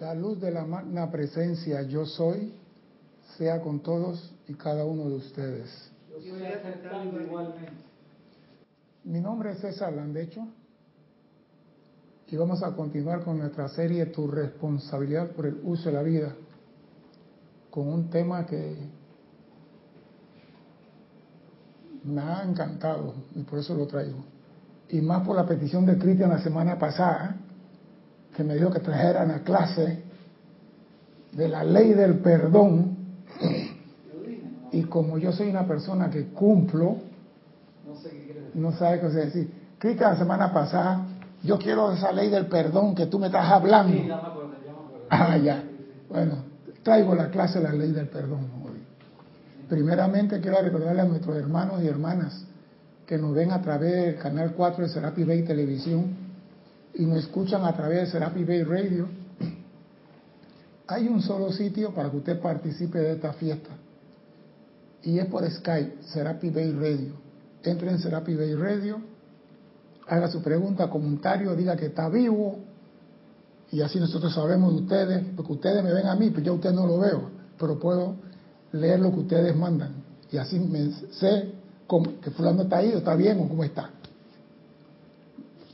La luz de la magna presencia yo soy, sea con todos y cada uno de ustedes. Yo soy aceptando igualmente. Mi nombre es César Landecho y vamos a continuar con nuestra serie Tu responsabilidad por el uso de la vida, con un tema que me ha encantado y por eso lo traigo. Y más por la petición de Cristian la semana pasada, que me dijo que trajera la clase de la ley del perdón. Y como yo soy una persona que cumplo, no sabe qué decir. Cristian, la semana pasada, yo quiero esa ley del perdón que tú me estás hablando. Sí, ya me acuerdo, ya me acuerdo. Ah, ya. Bueno, traigo la clase de la ley del perdón hoy. Primeramente quiero recordarle a nuestros hermanos y hermanas que nos ven a través del canal 4 de Serapi Bay Televisión y nos escuchan a través de Serapi Bay Radio, hay un solo sitio para que usted participe de esta fiesta. Y es por Skype, Serapi Bay Radio. Entre en Serapi Bay Radio, haga su pregunta, comentario, diga que está vivo. Y así nosotros sabemos de ustedes, porque ustedes me ven a mí, pero yo a usted no lo veo, pero puedo leer lo que ustedes mandan. Y así me sé cómo, que fulano está ahí, o está bien, o cómo está.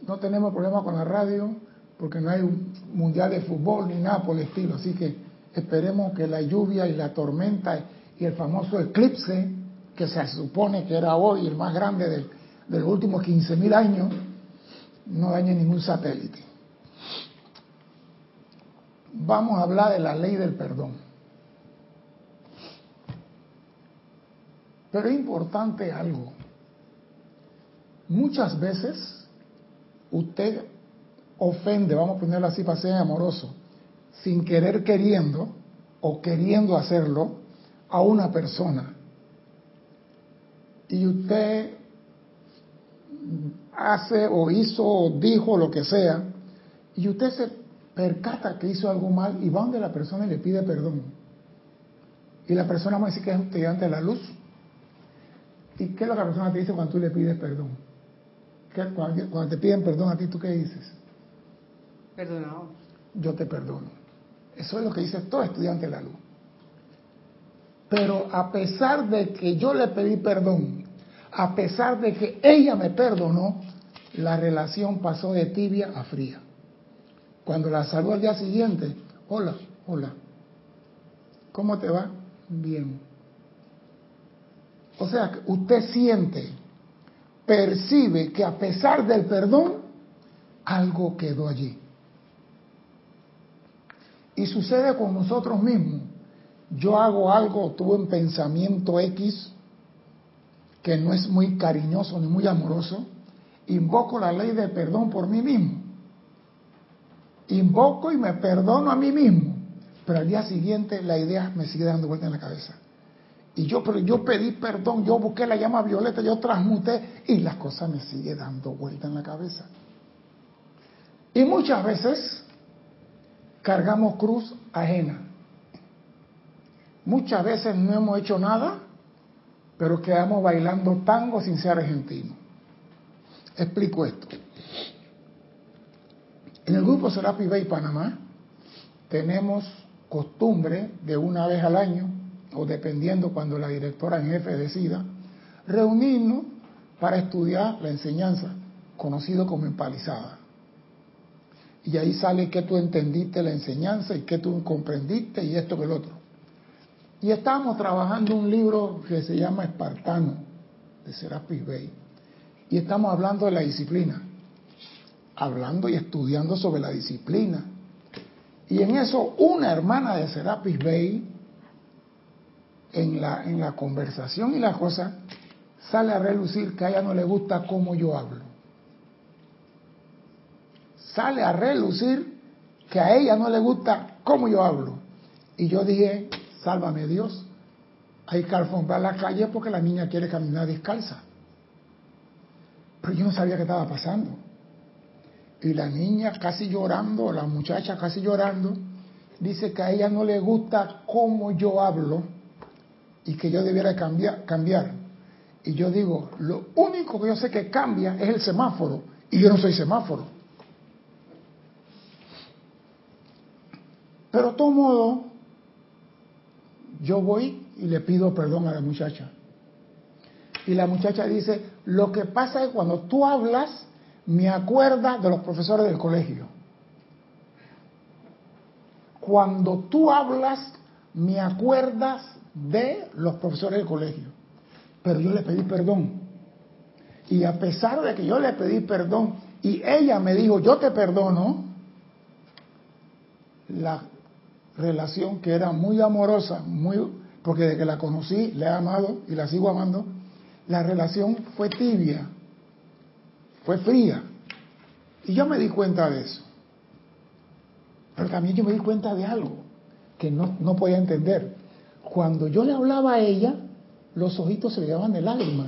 No tenemos problema con la radio porque no hay un mundial de fútbol ni nada por el estilo. Así que esperemos que la lluvia y la tormenta y el famoso eclipse, que se supone que era hoy el más grande de, de los últimos 15.000 años, no dañe ningún satélite. Vamos a hablar de la ley del perdón. Pero es importante algo. Muchas veces usted ofende, vamos a ponerlo así para ser amoroso, sin querer queriendo o queriendo hacerlo a una persona. Y usted hace o hizo o dijo lo que sea, y usted se percata que hizo algo mal y va donde la persona y le pide perdón. Y la persona va a decir que es estudiante de la luz. ¿Y qué es lo que la persona te dice cuando tú le pides perdón? Cuando te piden perdón a ti, ¿tú qué dices? Perdonado. Yo te perdono. Eso es lo que dice todo estudiante de la luz. Pero a pesar de que yo le pedí perdón, a pesar de que ella me perdonó, la relación pasó de tibia a fría. Cuando la saludó al día siguiente, hola, hola, ¿cómo te va? Bien. O sea, usted siente percibe que a pesar del perdón, algo quedó allí. Y sucede con nosotros mismos. Yo hago algo, tuve un pensamiento X que no es muy cariñoso ni muy amoroso, invoco la ley de perdón por mí mismo. Invoco y me perdono a mí mismo. Pero al día siguiente la idea me sigue dando vuelta en la cabeza. Y yo, pero yo pedí perdón, yo busqué la llama violeta, yo transmuté y las cosas me siguen dando vuelta en la cabeza. Y muchas veces cargamos cruz ajena. Muchas veces no hemos hecho nada, pero quedamos bailando tango sin ser argentino. Explico esto. En el grupo Serapi Bay Panamá tenemos costumbre de una vez al año o dependiendo cuando la directora en jefe decida, reunirnos para estudiar la enseñanza, conocido como empalizada. Y ahí sale que tú entendiste la enseñanza y que tú comprendiste y esto que el otro. Y estamos trabajando un libro que se llama Espartano, de Serapis Bay. Y estamos hablando de la disciplina. Hablando y estudiando sobre la disciplina. Y en eso una hermana de Serapis Bay en la, en la conversación y la cosa, sale a relucir que a ella no le gusta cómo yo hablo. Sale a relucir que a ella no le gusta cómo yo hablo. Y yo dije, sálvame Dios, hay que alfombrar la calle porque la niña quiere caminar descalza. Pero yo no sabía qué estaba pasando. Y la niña casi llorando, la muchacha casi llorando, dice que a ella no le gusta cómo yo hablo y que yo debiera cambiar, cambiar. Y yo digo, lo único que yo sé que cambia es el semáforo, y yo no soy semáforo. Pero de todo modo, yo voy y le pido perdón a la muchacha. Y la muchacha dice, lo que pasa es cuando tú hablas, me acuerda de los profesores del colegio. Cuando tú hablas, me acuerdas de los profesores del colegio. Pero yo le pedí perdón. Y a pesar de que yo le pedí perdón y ella me dijo, yo te perdono, la relación que era muy amorosa, muy porque desde que la conocí, la he amado y la sigo amando, la relación fue tibia, fue fría. Y yo me di cuenta de eso. Pero también yo me di cuenta de algo que no, no podía entender. Cuando yo le hablaba a ella, los ojitos se le llevaban de lágrimas.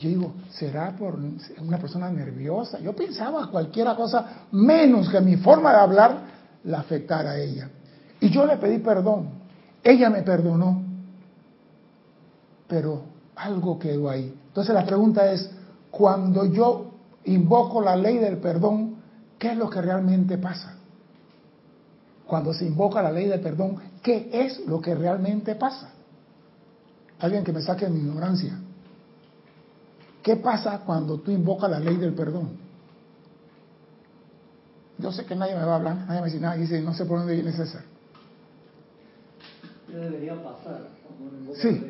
Yo digo, ¿será por una persona nerviosa? Yo pensaba cualquier cosa menos que mi forma de hablar la afectara a ella. Y yo le pedí perdón. Ella me perdonó. Pero algo quedó ahí. Entonces la pregunta es, cuando yo invoco la ley del perdón, ¿qué es lo que realmente pasa? Cuando se invoca la ley del perdón, ¿qué es lo que realmente pasa? Alguien que me saque de mi ignorancia. ¿Qué pasa cuando tú invocas la ley del perdón? Yo sé que nadie me va a hablar, nadie me decir nada, dice, no sé por dónde viene César. ¿Qué debería pasar? Sí,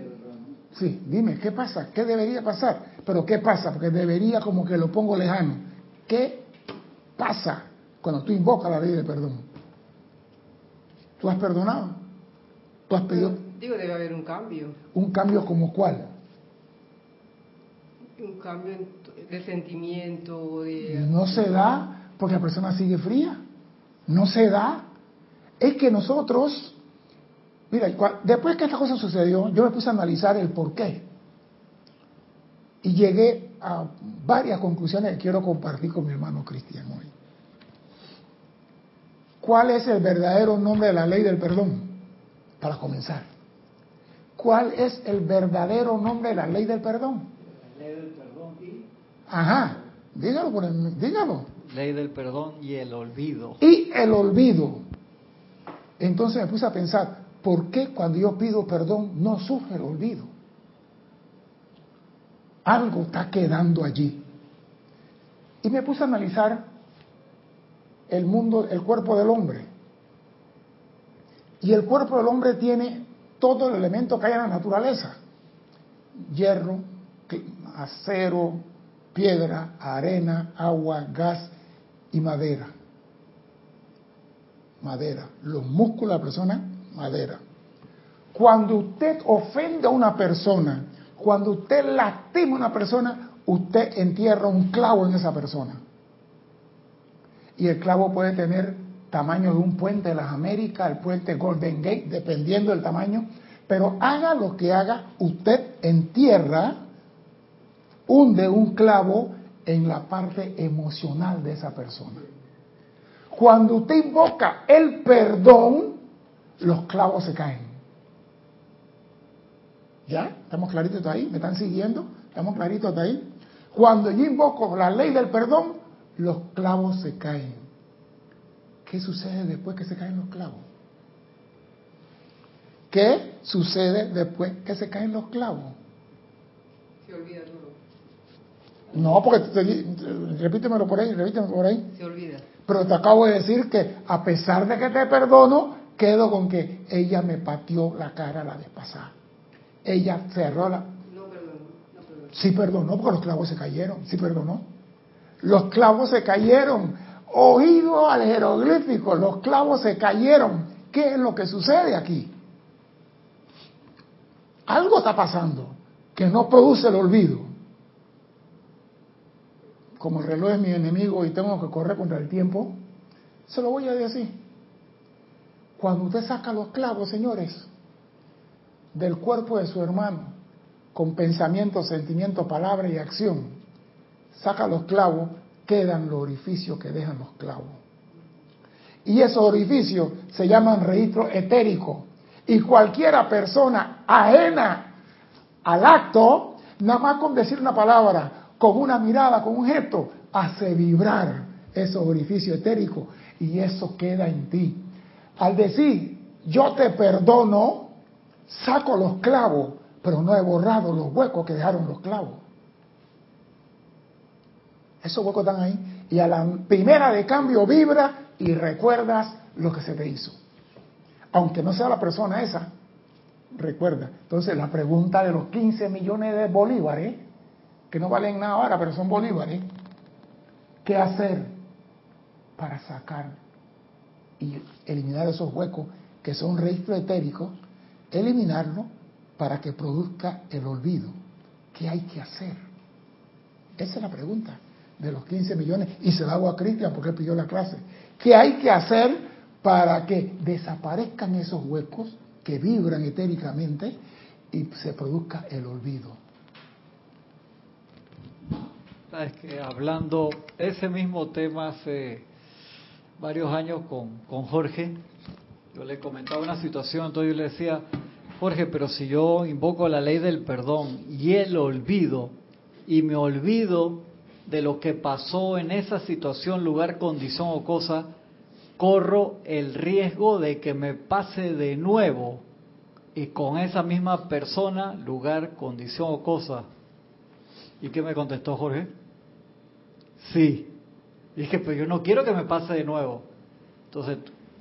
sí, dime, ¿qué pasa? ¿Qué debería pasar? Pero ¿qué pasa? Porque debería como que lo pongo lejano. ¿Qué pasa cuando tú invocas la ley del perdón? ¿Tú has perdonado? ¿Tú has pedido? Digo, debe haber un cambio. ¿Un cambio como cuál? Un cambio de sentimiento, de... No se da porque la persona sigue fría. No se da. Es que nosotros, mira, después que esta cosa sucedió, yo me puse a analizar el por qué. Y llegué a varias conclusiones que quiero compartir con mi hermano Cristian hoy. ¿Cuál es el verdadero nombre de la ley del perdón? Para comenzar. ¿Cuál es el verdadero nombre de la ley del perdón? La ley del perdón y... Ajá, dígalo, por el, dígalo. Ley del perdón y el olvido. Y el olvido. Entonces me puse a pensar, ¿por qué cuando yo pido perdón no surge el olvido? Algo está quedando allí. Y me puse a analizar el mundo, el cuerpo del hombre. Y el cuerpo del hombre tiene todo el elemento que hay en la naturaleza. Hierro, acero, piedra, arena, agua, gas y madera. Madera. Los músculos de la persona, madera. Cuando usted ofende a una persona, cuando usted lastima a una persona, usted entierra un clavo en esa persona. Y el clavo puede tener tamaño de un puente de las Américas, el puente Golden Gate, dependiendo del tamaño. Pero haga lo que haga, usted entierra, hunde un clavo en la parte emocional de esa persona. Cuando usted invoca el perdón, los clavos se caen. ¿Ya? ¿Estamos claritos ahí? ¿Me están siguiendo? ¿Estamos claritos ahí? Cuando yo invoco la ley del perdón, los clavos se caen. ¿Qué sucede después que se caen los clavos? ¿Qué sucede después que se caen los clavos? Se olvida todo. No, porque te, repítemelo por ahí, repítemelo por ahí. Se olvida. Pero te acabo de decir que a pesar de que te perdono, quedo con que ella me pateó la cara la vez pasada. Ella cerró la... No, perdón. No, perdón. Sí perdonó porque los clavos se cayeron, sí perdonó. Los clavos se cayeron. Oído al jeroglífico, los clavos se cayeron. ¿Qué es lo que sucede aquí? Algo está pasando que no produce el olvido. Como el reloj es mi enemigo y tengo que correr contra el tiempo, se lo voy a decir. Cuando usted saca los clavos, señores, del cuerpo de su hermano, con pensamiento, sentimiento, palabra y acción, saca los clavos, quedan los orificios que dejan los clavos. Y esos orificios se llaman registro etérico. Y cualquiera persona ajena al acto, nada más con decir una palabra, con una mirada, con un gesto, hace vibrar esos orificios etéricos y eso queda en ti. Al decir, yo te perdono, saco los clavos, pero no he borrado los huecos que dejaron los clavos. Esos huecos están ahí. Y a la primera de cambio vibra y recuerdas lo que se te hizo. Aunque no sea la persona esa, recuerda. Entonces la pregunta de los 15 millones de bolívares, que no valen nada ahora, pero son bolívares, ¿qué hacer para sacar y eliminar esos huecos que son registros etéricos? Eliminarlo para que produzca el olvido. ¿Qué hay que hacer? Esa es la pregunta de los 15 millones y se la hago a Cristian porque él pidió la clase. ¿Qué hay que hacer para que desaparezcan esos huecos que vibran etéricamente y se produzca el olvido? Sabes que hablando ese mismo tema hace varios años con, con Jorge, yo le comentaba una situación, entonces yo le decía, Jorge, pero si yo invoco la ley del perdón y el olvido, y me olvido de lo que pasó en esa situación, lugar, condición o cosa, corro el riesgo de que me pase de nuevo y con esa misma persona, lugar, condición o cosa. ¿Y qué me contestó Jorge? Sí. Y dije, pero yo no quiero que me pase de nuevo. Entonces,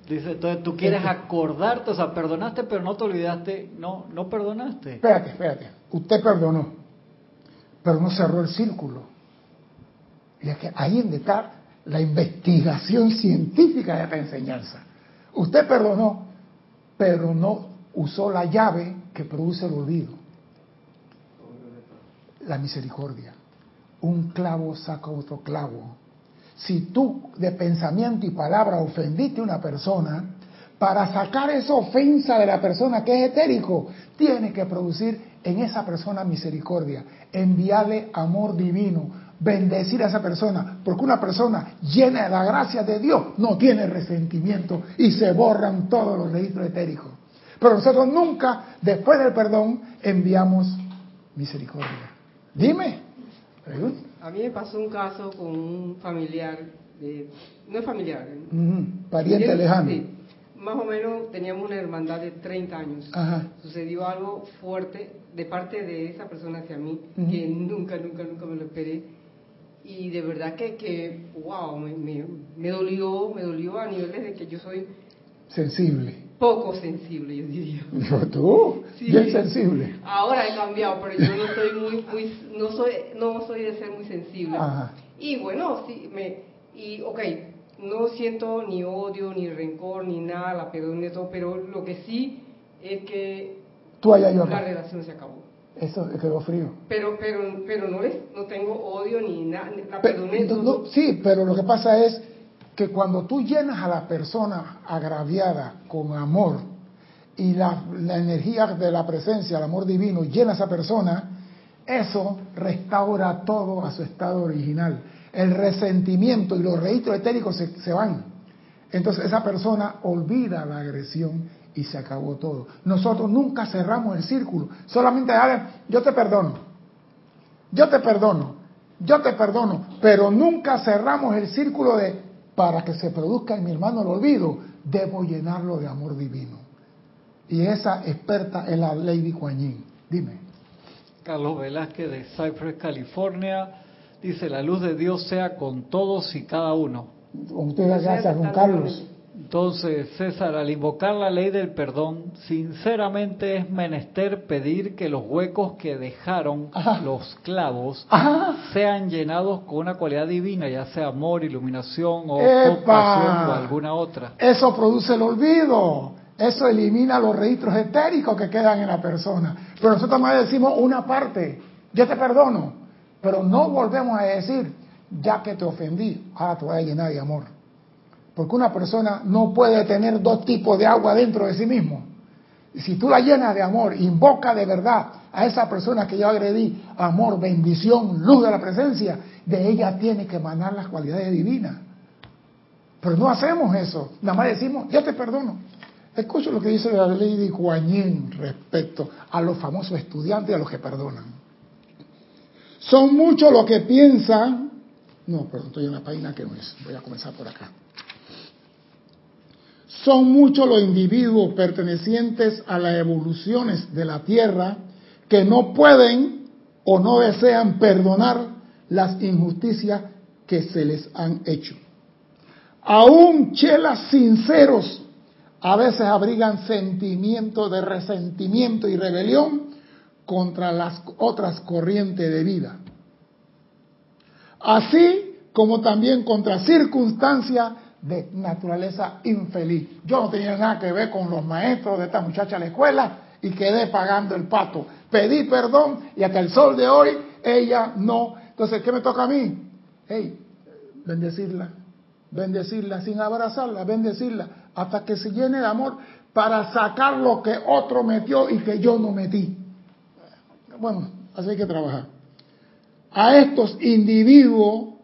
dice, entonces tú quieres acordarte, o sea, perdonaste, pero no te olvidaste, no, no perdonaste. Espérate, espérate. Usted perdonó, pero no cerró el círculo. Y es que ahí está la investigación científica de esta enseñanza. Usted perdonó, pero no usó la llave que produce el olvido. La misericordia. Un clavo saca otro clavo. Si tú de pensamiento y palabra ofendiste a una persona, para sacar esa ofensa de la persona que es etérico, tienes que producir en esa persona misericordia, enviarle amor divino, bendecir a esa persona, porque una persona llena de la gracia de Dios no tiene resentimiento y se borran todos los registros etéricos. Pero nosotros nunca, después del perdón, enviamos misericordia. Dime. A mí me pasó un caso con un familiar, no es familiar. Pariente lejano. Sí, más o menos teníamos una hermandad de 30 años. Sucedió algo fuerte de parte de esa persona hacia mí que nunca, nunca, nunca me lo esperé y de verdad que, que wow, me, me, dolió, me dolió a niveles de que yo soy sensible. Poco sensible, yo diría. ¿Tú? Bien sensible. Ahora he cambiado, pero yo no soy muy, muy no soy, no soy de ser muy sensible. Y bueno, sí, me, y ok, no siento ni odio, ni rencor, ni nada, la perdón de todo, pero lo que sí es que Tú la relación se acabó. Eso quedó frío. Pero, pero, pero no, les, no tengo odio ni nada, la perdoné. sí, pero lo que pasa es que cuando tú llenas a la persona agraviada con amor y la, la energía de la presencia, el amor divino, llena a esa persona, eso restaura todo a su estado original. El resentimiento y los registros etéricos se, se van. Entonces esa persona olvida la agresión y se acabó todo. Nosotros nunca cerramos el círculo, solamente yo te perdono, yo te perdono, yo te perdono, pero nunca cerramos el círculo de para que se produzca en mi hermano el olvido, debo llenarlo de amor divino. Y esa experta es la Lady Kuan Dime. Carlos Velázquez de Cypress, California, dice, la luz de Dios sea con todos y cada uno. Con ustedes gracias, con Carlos. Entonces, César, al invocar la ley del perdón, sinceramente es menester pedir que los huecos que dejaron los clavos sean llenados con una cualidad divina, ya sea amor, iluminación o compasión o alguna otra. Eso produce el olvido. Eso elimina los registros etéricos que quedan en la persona. Pero nosotros más decimos una parte, yo te perdono, pero no volvemos a decir, ya que te ofendí, ahora te voy a llenar de amor. Porque una persona no puede tener dos tipos de agua dentro de sí mismo. Si tú la llenas de amor, invoca de verdad a esa persona que yo agredí, amor, bendición, luz de la presencia, de ella tiene que emanar las cualidades divinas. Pero no hacemos eso. Nada más decimos, yo te perdono. Escucho lo que dice la Lady Guanyin respecto a los famosos estudiantes y a los que perdonan. Son muchos los que piensan. No, pero estoy en la página que no es. Voy a comenzar por acá. Son muchos los individuos pertenecientes a las evoluciones de la Tierra que no pueden o no desean perdonar las injusticias que se les han hecho. Aún chelas sinceros a veces abrigan sentimientos de resentimiento y rebelión contra las otras corrientes de vida. Así como también contra circunstancias de naturaleza infeliz. Yo no tenía nada que ver con los maestros de esta muchacha a la escuela y quedé pagando el pato. Pedí perdón y hasta el sol de hoy ella no. Entonces, ¿qué me toca a mí? Hey, bendecirla, bendecirla sin abrazarla, bendecirla hasta que se llene de amor para sacar lo que otro metió y que yo no metí. Bueno, así hay que trabajar. A estos individuos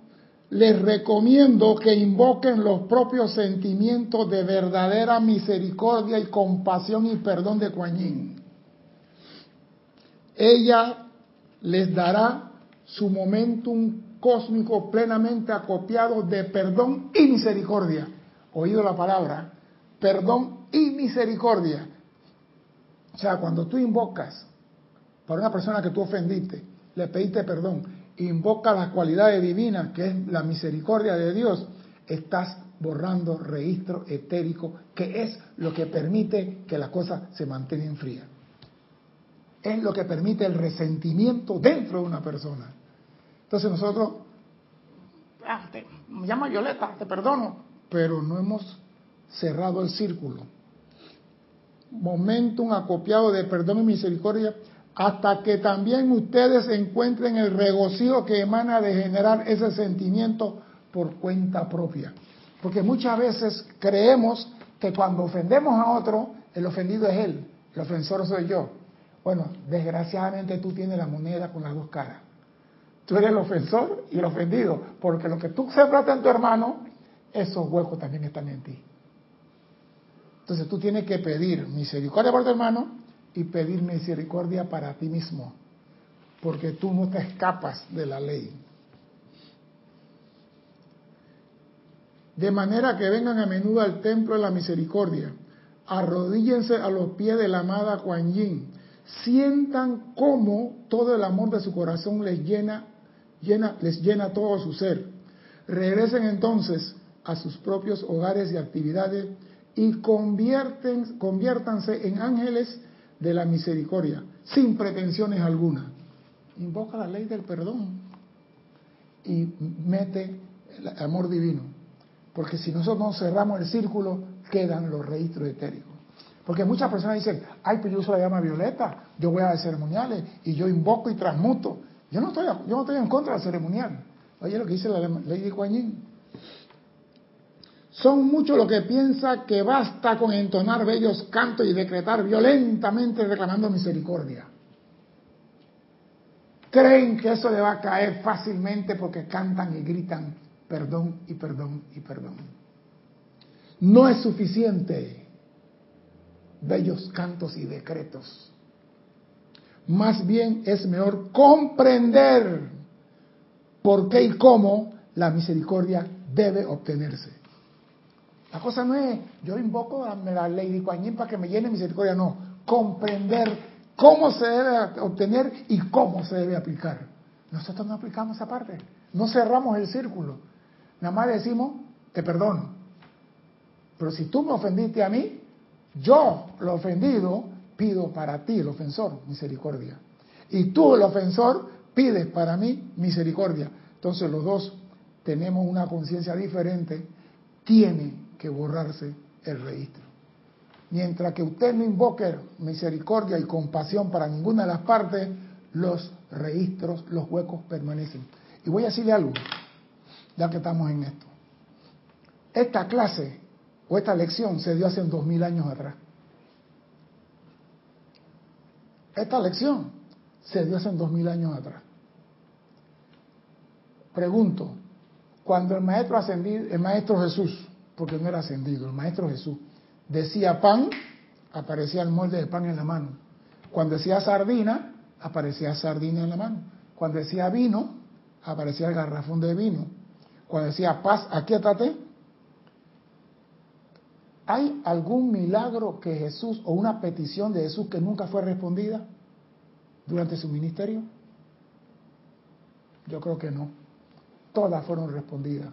les recomiendo que invoquen los propios sentimientos de verdadera misericordia y compasión y perdón de Kuan Ella les dará su momentum cósmico plenamente acopiado de perdón y misericordia. Oído la palabra, perdón y misericordia. O sea, cuando tú invocas para una persona que tú ofendiste, le pediste perdón, invoca las cualidades divinas, que es la misericordia de Dios, estás borrando registro etérico, que es lo que permite que la cosa se mantenga en fría. Es lo que permite el resentimiento dentro de una persona. Entonces nosotros, ah, me llama Violeta, te perdono, pero no hemos cerrado el círculo. Momentum acopiado de perdón y misericordia hasta que también ustedes encuentren el regocijo que emana de generar ese sentimiento por cuenta propia. Porque muchas veces creemos que cuando ofendemos a otro, el ofendido es él, el ofensor soy yo. Bueno, desgraciadamente tú tienes la moneda con las dos caras. Tú eres el ofensor y el ofendido, porque lo que tú sembraste en tu hermano, esos huecos también están en ti. Entonces tú tienes que pedir misericordia por tu hermano y pedir misericordia para ti mismo, porque tú no te escapas de la ley. De manera que vengan a menudo al templo de la misericordia, arrodíllense a los pies de la amada Kuan Yin, sientan cómo todo el amor de su corazón les llena, les llena todo su ser. Regresen entonces a sus propios hogares y actividades y convierten, conviértanse en ángeles de la misericordia, sin pretensiones alguna. Invoca la ley del perdón y mete el amor divino. Porque si nosotros no cerramos el círculo, quedan los registros etéricos. Porque muchas personas dicen, ay, pero yo uso la llama violeta, yo voy a ceremoniales y yo invoco y transmuto. Yo no estoy, yo no estoy en contra del ceremonial. Oye lo que dice la ley de Kuan son muchos los que piensan que basta con entonar bellos cantos y decretar violentamente reclamando misericordia. Creen que eso le va a caer fácilmente porque cantan y gritan perdón y perdón y perdón. No es suficiente bellos cantos y decretos. Más bien es mejor comprender por qué y cómo la misericordia debe obtenerse. La cosa no es, yo invoco a la de Kuan para que me llene misericordia, no. Comprender cómo se debe obtener y cómo se debe aplicar. Nosotros no aplicamos esa parte, no cerramos el círculo. Nada más decimos, te perdono. Pero si tú me ofendiste a mí, yo, lo ofendido, pido para ti, el ofensor, misericordia. Y tú, el ofensor, pides para mí misericordia. Entonces los dos tenemos una conciencia diferente, tiene que borrarse el registro. Mientras que usted no invoque misericordia y compasión para ninguna de las partes, los registros, los huecos permanecen. Y voy a decirle algo, ya que estamos en esto. Esta clase o esta lección se dio hace dos mil años atrás. Esta lección se dio hace dos mil años atrás. Pregunto, cuando el maestro ascendido, el maestro Jesús, porque no era ascendido, el Maestro Jesús. Decía pan, aparecía el molde de pan en la mano. Cuando decía sardina, aparecía sardina en la mano. Cuando decía vino, aparecía el garrafón de vino. Cuando decía paz, aquíétate, ¿Hay algún milagro que Jesús o una petición de Jesús que nunca fue respondida durante su ministerio? Yo creo que no. Todas fueron respondidas.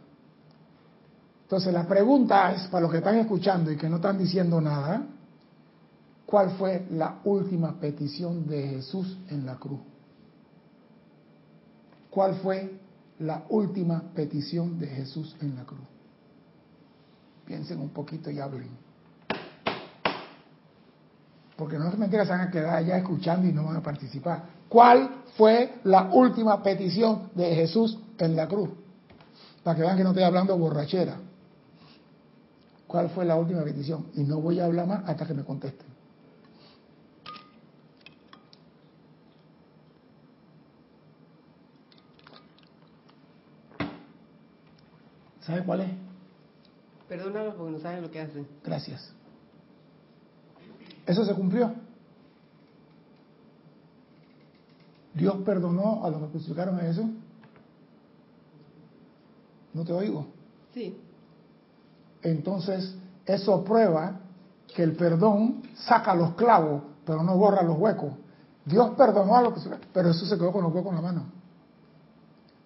Entonces la pregunta es, para los que están escuchando y que no están diciendo nada, ¿cuál fue la última petición de Jesús en la cruz? ¿Cuál fue la última petición de Jesús en la cruz? Piensen un poquito y hablen. Porque no es mentira, se van a quedar allá escuchando y no van a participar. ¿Cuál fue la última petición de Jesús en la cruz? Para que vean que no estoy hablando borrachera. ¿Cuál fue la última petición? Y no voy a hablar más hasta que me contesten. ¿Sabe cuál es? Perdónalos porque no saben lo que hacen. Gracias. ¿Eso se cumplió? ¿Dios perdonó a los que crucificaron a Jesús? ¿No te oigo? Sí. Entonces, eso prueba que el perdón saca los clavos, pero no borra los huecos. Dios perdonó a los que pero Jesús se quedó con los huecos en la mano.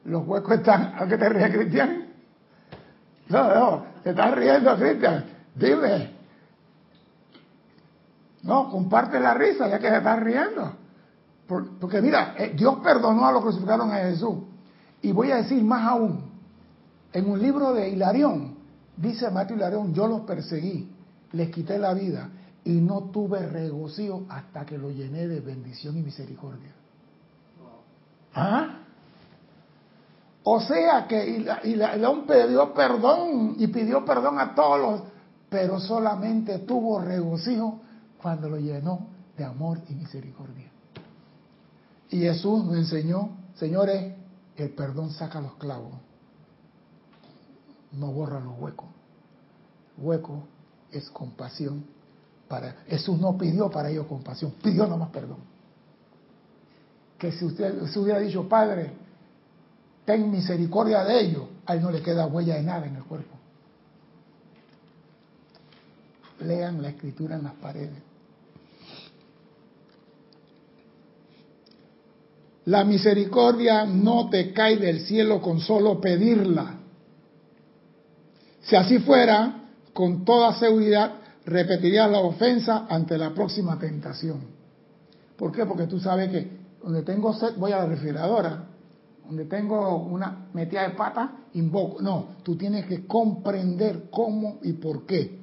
Los huecos están, ¿a qué te ríes, Cristian? No, no, te estás riendo, Cristian. Dime. No, comparte la risa ya que te estás riendo. Porque mira, eh, Dios perdonó a los que crucificaron a Jesús. Y voy a decir más aún. En un libro de Hilarión, dice Mateo Hilarión, yo los perseguí, les quité la vida y no tuve regocijo hasta que lo llené de bendición y misericordia. ¿Ah? O sea que León pidió perdón y pidió perdón a todos los, pero solamente tuvo regocijo cuando lo llenó de amor y misericordia. Y Jesús nos enseñó, señores, el perdón saca los clavos, no borra los huecos. Hueco es compasión para Jesús no pidió para ellos compasión, pidió nomás perdón. Que si usted se hubiera dicho, Padre, ten misericordia de ellos, a él no le queda huella de nada en el cuerpo. Lean la escritura en las paredes. La misericordia no te cae del cielo con solo pedirla. Si así fuera, con toda seguridad repetirías la ofensa ante la próxima tentación. ¿Por qué? Porque tú sabes que donde tengo sed voy a la refrigeradora donde tengo una metida de pata, invoco. No, tú tienes que comprender cómo y por qué.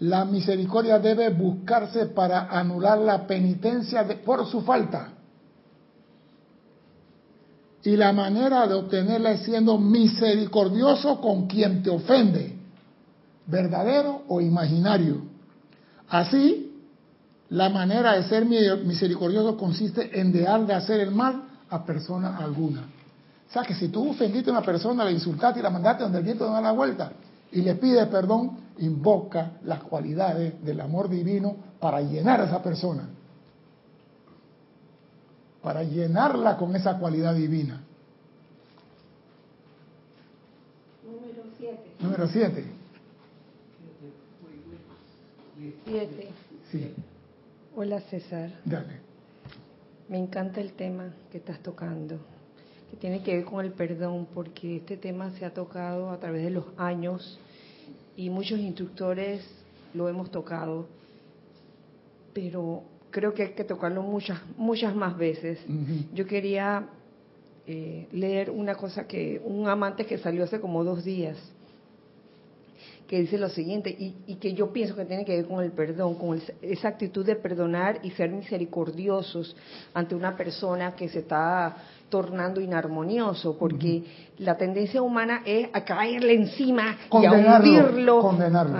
La misericordia debe buscarse para anular la penitencia por su falta. Y la manera de obtenerla es siendo misericordioso con quien te ofende, verdadero o imaginario. Así, la manera de ser misericordioso consiste en dejar de hacer el mal a persona alguna. O sea que si tú ofendiste a una persona, la insultaste y la mandaste donde el viento no da la vuelta y le pides perdón, invoca las cualidades del amor divino para llenar a esa persona. Para llenarla con esa cualidad divina. Número 7. Número 7. 7. Sí. Hola César. Dale. Me encanta el tema que estás tocando, que tiene que ver con el perdón, porque este tema se ha tocado a través de los años y muchos instructores lo hemos tocado, pero creo que hay que tocarlo muchas, muchas más veces. Yo quería eh, leer una cosa que un amante que salió hace como dos días que dice lo siguiente, y, que yo pienso que tiene que ver con el perdón, con esa actitud de perdonar y ser misericordiosos ante una persona que se está tornando inarmonioso, porque la tendencia humana es a caerle encima y a hundirlo. Condenarlo.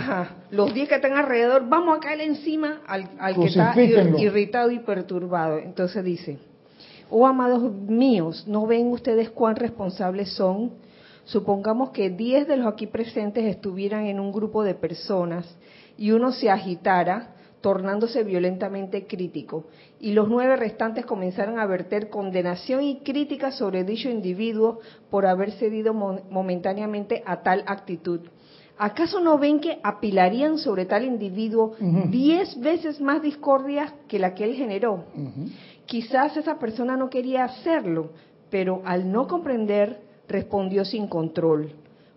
Los diez que están alrededor, vamos a caerle encima al, al que está irritado y perturbado. Entonces dice, oh amados míos, ¿no ven ustedes cuán responsables son? Supongamos que 10 de los aquí presentes estuvieran en un grupo de personas y uno se agitara, tornándose violentamente crítico, y los nueve restantes comenzaran a verter condenación y crítica sobre dicho individuo por haber cedido momentáneamente a tal actitud. ¿acaso no ven que apilarían sobre tal individuo diez veces más discordia que la que él generó? Quizás esa persona no quería hacerlo, pero al no comprender respondió sin control.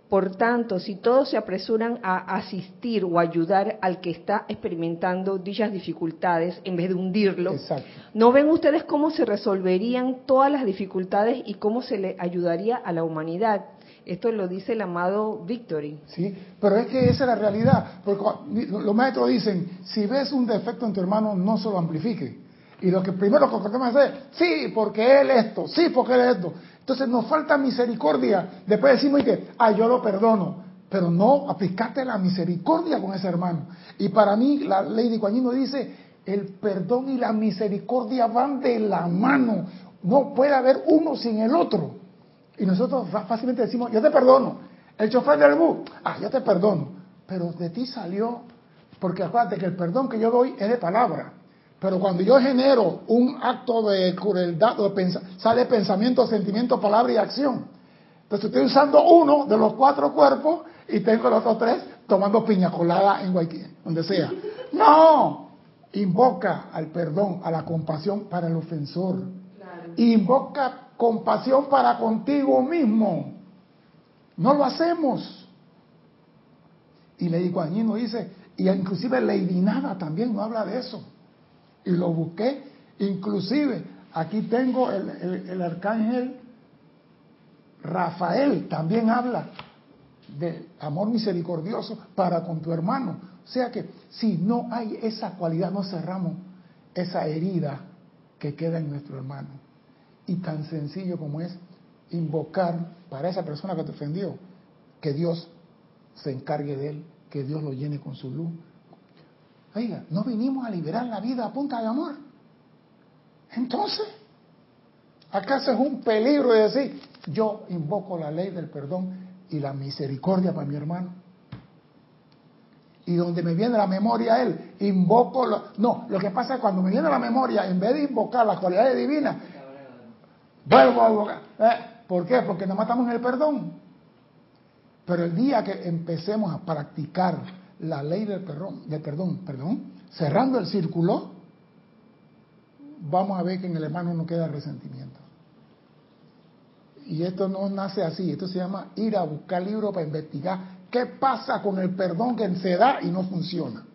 Por tanto, si todos se apresuran a asistir o ayudar al que está experimentando dichas dificultades en vez de hundirlo, ¿no ven ustedes cómo se resolverían todas las dificultades y cómo se le ayudaría a la humanidad? Esto lo dice el amado Victory. Sí, pero es que esa es la realidad. Porque los maestros dicen, si ves un defecto en tu hermano, no se lo amplifique. Y lo que primero que hacer, sí, porque él esto, sí, porque él esto. Entonces nos falta misericordia. Después decimos que, ah, yo lo perdono. Pero no aplicaste la misericordia con ese hermano. Y para mí, la ley de Coañino dice, el perdón y la misericordia van de la mano. No puede haber uno sin el otro. Y nosotros fácilmente decimos, yo te perdono. El chofer del bus, ah, yo te perdono. Pero de ti salió, porque acuérdate que el perdón que yo doy es de palabra. Pero cuando yo genero un acto de crueldad, sale pensamiento, sentimiento, palabra y acción. Entonces estoy usando uno de los cuatro cuerpos y tengo los otros tres tomando piña colada en Guayquí, donde sea. No, invoca al perdón, a la compasión para el ofensor. Invoca compasión para contigo mismo. No lo hacemos. Y Lady Kuan dice, y inclusive Lady Nada también no habla de eso y lo busqué. Inclusive, aquí tengo el, arcángel Rafael, también habla de amor misericordioso para con tu hermano. O sea que si no hay esa cualidad, no cerramos esa herida que queda en nuestro hermano. Y tan sencillo como es invocar para esa persona que te ofendió, que Dios se encargue de él, que Dios lo llene con su luz, No vinimos a liberar la vida a punta de amor. Entonces, ¿acaso es un peligro de decir, yo invoco la ley del perdón y la misericordia para mi hermano? Y donde me viene la memoria él, invoco... No, lo que pasa es cuando me viene la memoria, en vez de invocar las cualidades divinas, vuelvo a invocar. ¿Eh? ¿Por qué? Porque nos matamos en el perdón. Pero el día que empecemos a practicar la ley del perdón, perdón, perdón, cerrando el círculo, vamos a ver que en el hermano no queda resentimiento. Y esto no nace así, esto se llama ir a buscar libros para investigar qué pasa con el perdón que se da y no funciona.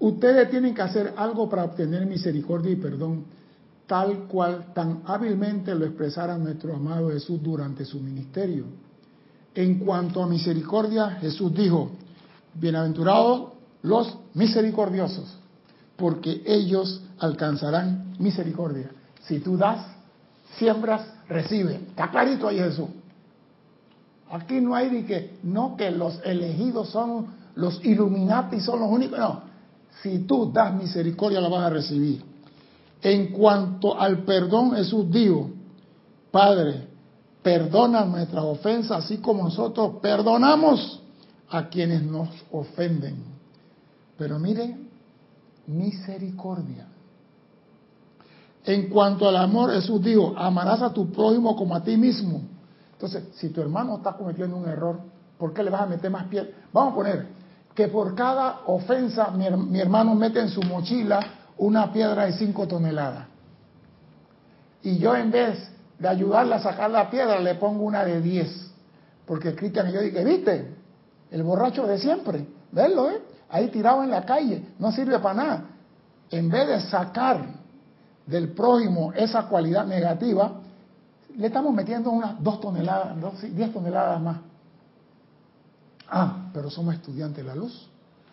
Ustedes tienen que hacer algo para obtener misericordia y perdón tal cual tan hábilmente lo expresara nuestro amado Jesús durante su ministerio. En cuanto a misericordia, Jesús dijo, bienaventurados los misericordiosos, porque ellos alcanzarán misericordia. Si tú das, siembras, recibe. Está clarito ahí Jesús. Aquí no hay de que, no que los elegidos son los Illuminati, son los únicos. No, si tú das misericordia la vas a recibir. En cuanto al perdón, Jesús dijo, Padre, perdona nuestras ofensas, así como nosotros perdonamos a quienes nos ofenden. Pero miren, misericordia. En cuanto al amor, Jesús dijo, amarás a tu prójimo como a ti mismo. Entonces, si tu hermano está cometiendo un error, ¿por qué le vas a meter más piel? Vamos a poner que por cada ofensa mi, mi hermano mete en su mochila una piedra de 5 toneladas. Y yo en vez de ayudarle a sacar la piedra, le pongo una de 10. Porque Cristian y yo dije, ¿viste? El borracho de siempre. Verlo, ¿eh? Ahí tirado en la calle. No sirve para nada. En vez de sacar del prójimo esa cualidad negativa, le estamos metiendo unas 2 toneladas, 10 toneladas más. Ah, pero somos estudiantes de la luz.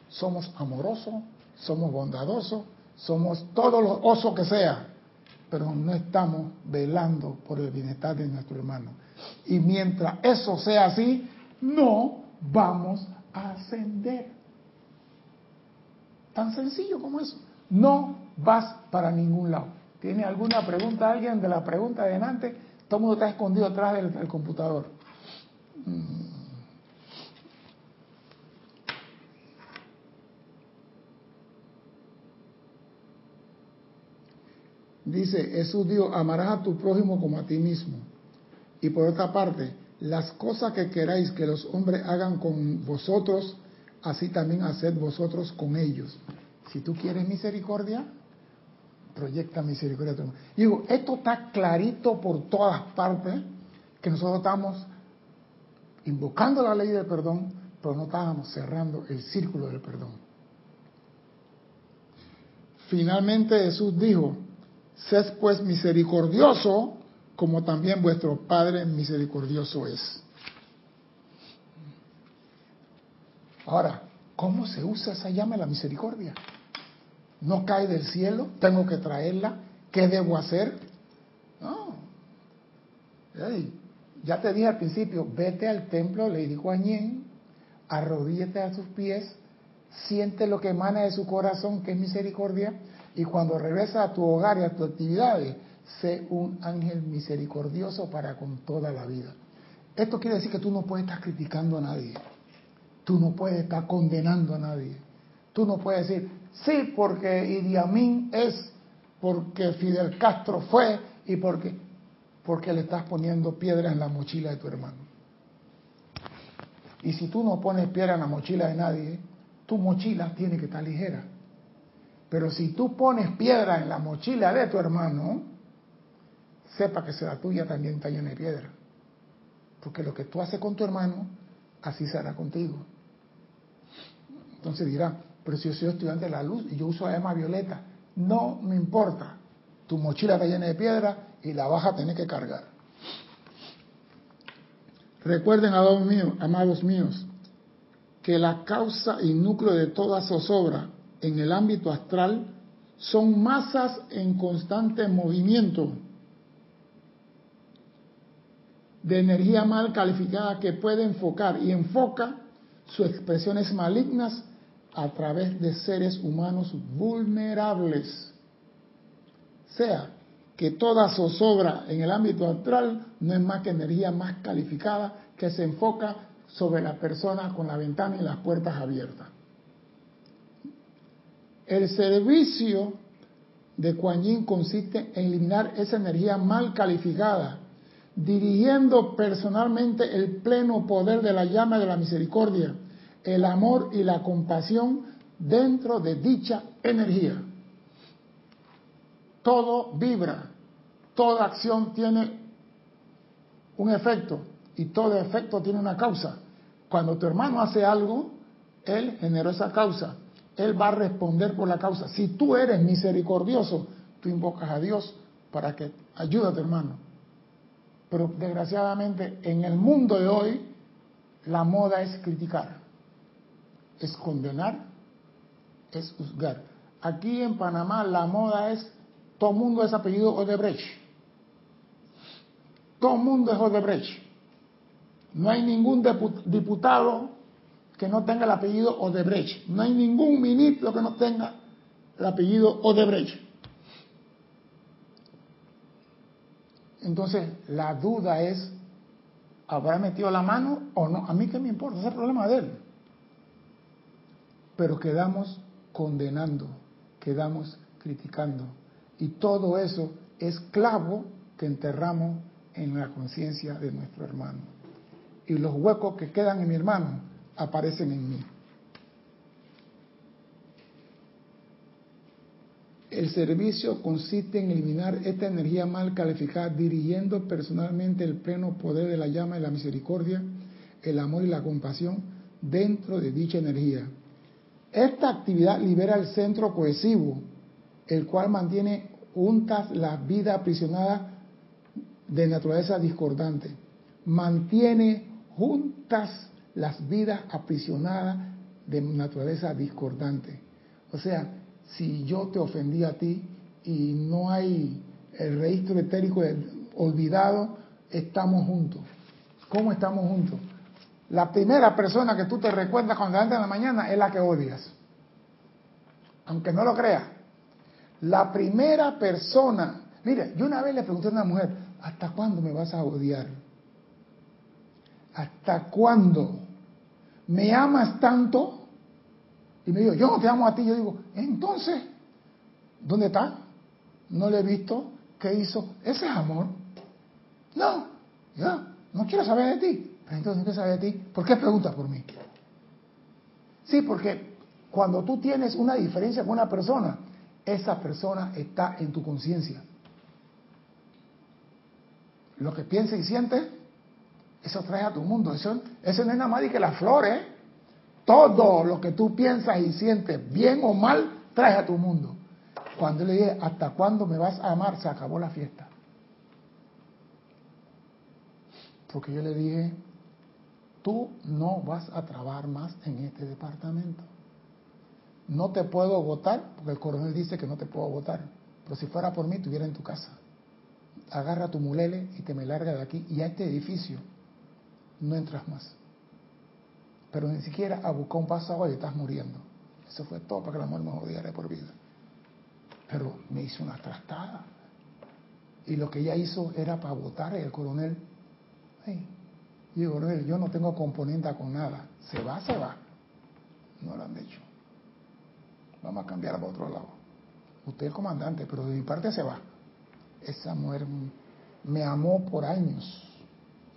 Somos amorosos, somos bondadosos, somos todos los osos que sea, pero no estamos velando por el bienestar de nuestro hermano. Y mientras eso sea así, no vamos a ascender. Tan sencillo como eso. No vas para ningún lado. ¿Tiene alguna pregunta alguien de la pregunta de delante? Todo mundo está escondido atrás del, computador. Mm. Dice Jesús dijo, amarás a tu prójimo como a ti mismo. Y por otra parte, las cosas que queráis que los hombres hagan con vosotros, así también haced vosotros con ellos. Si tú quieres misericordia, proyecta misericordia. Digo, esto está clarito por todas partes, que nosotros estamos invocando la ley del perdón, pero no estábamos cerrando el círculo del perdón. Finalmente Jesús dijo, sed pues misericordioso como también vuestro Padre misericordioso es. Ahora, ¿cómo se usa esa llama de la misericordia? No cae del cielo, tengo que traerla, ¿qué debo hacer? No. ya te dije al principio, vete al templo, le dijo a Ñén, arrodíllate a sus pies, siente lo que emana de su corazón, que es misericordia, y cuando regresa a tu hogar y a tus actividades, sé un ángel misericordioso para con toda la vida. Esto quiere decir que tú no puedes estar criticando a nadie. Tú no puedes estar condenando a nadie. Tú no puedes decir, sí, porque Idi Amin es, porque Fidel Castro fue y porque, porque le estás poniendo piedra en la mochila de tu hermano. Y si tú no pones piedra en la mochila de nadie, tu mochila tiene que estar ligera. Pero si tú pones piedra en la mochila de tu hermano, sepa que la tuya también está llena de piedra. Porque lo que tú haces con tu hermano, así será contigo. Entonces dirá, pero si yo soy estudiante de la luz y yo uso además violeta, no me importa. Tu mochila está llena de piedra y la vas a que cargar. Recuerden, amados míos, amados míos, que la causa y núcleo de toda zozobra en el ámbito astral son masas en constante movimiento de energía mal calificada que puede enfocar y enfoca sus expresiones malignas a través de seres humanos vulnerables. Sea que toda zozobra en el ámbito astral no es más que energía más calificada que se enfoca sobre la persona con la ventana y las puertas abiertas. El servicio de Kuan Yin consiste en eliminar esa energía mal calificada dirigiendo personalmente el pleno poder de la llama de la misericordia, el amor y la compasión dentro de dicha energía. Todo vibra, toda acción tiene un efecto y todo efecto tiene una causa. Cuando tu hermano hace algo, él generó esa causa. Él va a responder por la causa. Si tú eres misericordioso, tú invocas a Dios para que ayude a tu hermano pero desgraciadamente en el mundo de hoy la moda es criticar, es condenar, es juzgar. Aquí en Panamá la moda es, todo mundo es apellido Odebrecht. Todo mundo es Odebrecht. No hay ningún diputado que no tenga el apellido Odebrecht. No hay ningún ministro que no tenga el apellido Odebrecht. Entonces, la duda es, ¿habrá metido la mano o no? A mí qué me importa, ese es el problema de él. Pero quedamos condenando, quedamos criticando. Y todo eso es clavo que enterramos en la conciencia de nuestro hermano. Y los huecos que quedan en mi hermano aparecen en mí. El servicio consiste en eliminar esta energía mal calificada, dirigiendo personalmente el pleno poder de la llama de la misericordia, el amor y la compasión dentro de dicha energía. Esta actividad libera el centro cohesivo, el cual mantiene juntas las vidas aprisionadas de naturaleza discordante. Mantiene juntas las vidas aprisionadas de naturaleza discordante. O sea, si yo te ofendí a ti y no hay el registro etérico olvidado, estamos juntos. ¿Cómo estamos juntos? La primera persona que tú te recuerdas cuando te en la mañana es la que odias. Aunque no lo creas. La primera persona, mire, yo una vez le pregunté a una mujer, ¿hasta cuándo me vas a odiar? ¿Hasta cuándo? ¿Me amas tanto? Y me dijo, yo no te amo a ti. Yo digo, entonces, ¿dónde está? no le he visto, ¿qué hizo? Ese es amor. No, ya, no quiero saber de ti. Entonces, no quiero saber de ti. ¿Por qué preguntas por mí? Sí, porque cuando tú tienes una diferencia con una persona, esa persona está en tu conciencia. Lo que piensa y siente, eso trae a tu mundo. Eso, eso no es nada más que las flores. Todo lo que tú piensas y sientes, bien o mal, trae a tu mundo. Cuando le dije, ¿hasta cuándo me vas a amar? Se acabó la fiesta. Porque yo le dije, tú no vas a trabajar más en este departamento. No te puedo votar, porque el coronel dice que no te puedo votar. Pero si fuera por mí, estuviera en tu casa. Agarra tu mulele y te me larga de aquí. Y a este edificio no entras más. Pero ni siquiera a buscar un paso y estás muriendo. Eso fue todo para que la muerte me odiara por vida. Pero me hizo una trastada. Y lo que ella hizo era para votar el coronel. Y digo, coronel, yo no tengo componente con nada. Se va, se va. No lo han dicho. Vamos a cambiar a otro lado. Usted es comandante, pero de mi parte se va. Esa mujer me amó por años.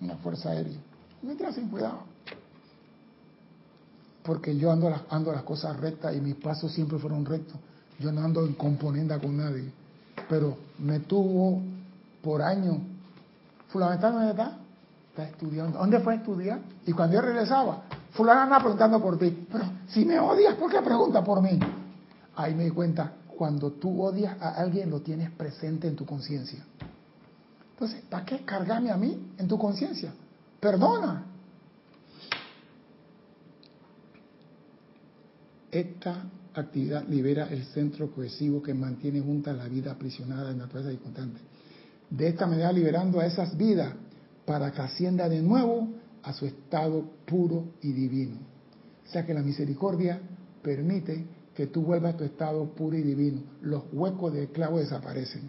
Una fuerza aérea. Me trae sin cuidado. Porque yo ando las, ando las cosas rectas y mis pasos siempre fueron rectos. Yo no ando en componenda con nadie. Pero me tuvo por años. Fulano dónde está? Está estudiando. ¿Dónde fue a estudiar? Y cuando yo regresaba, fulano anda preguntando por ti. Pero si me odias, ¿por qué pregunta por mí? Ahí me di cuenta, cuando tú odias a alguien lo tienes presente en tu conciencia. Entonces, ¿para qué cargarme a mí en tu conciencia? Perdona. Esta actividad libera el centro cohesivo que mantiene junta la vida aprisionada de naturaleza y constante. De esta manera liberando a esas vidas para que ascienda de nuevo a su estado puro y divino. O sea que la misericordia permite que tú vuelvas a tu estado puro y divino. Los huecos de clavo desaparecen.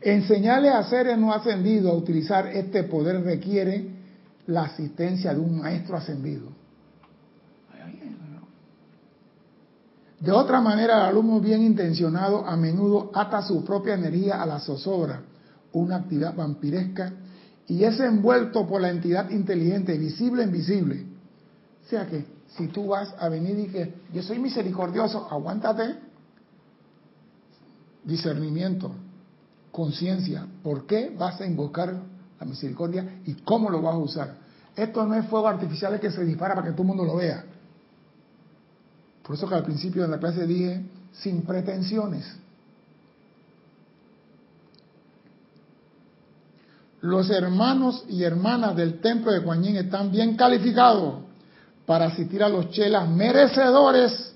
Enseñarle a seres no ascendidos a utilizar este poder requiere la asistencia de un maestro ascendido. De otra manera, el alumno bien intencionado a menudo ata su propia energía a la zozobra, una actividad vampiresca, y es envuelto por la entidad inteligente, visible e invisible. O sea que si tú vas a venir y que yo soy misericordioso, aguántate. Discernimiento, conciencia, ¿por qué vas a invocar la misericordia y cómo lo vas a usar? Esto no es fuego artificial que se dispara para que todo el mundo lo vea. Por eso que al principio de la clase dije, sin pretensiones. Los hermanos y hermanas del templo de Guanyin están bien calificados para asistir a los chelas merecedores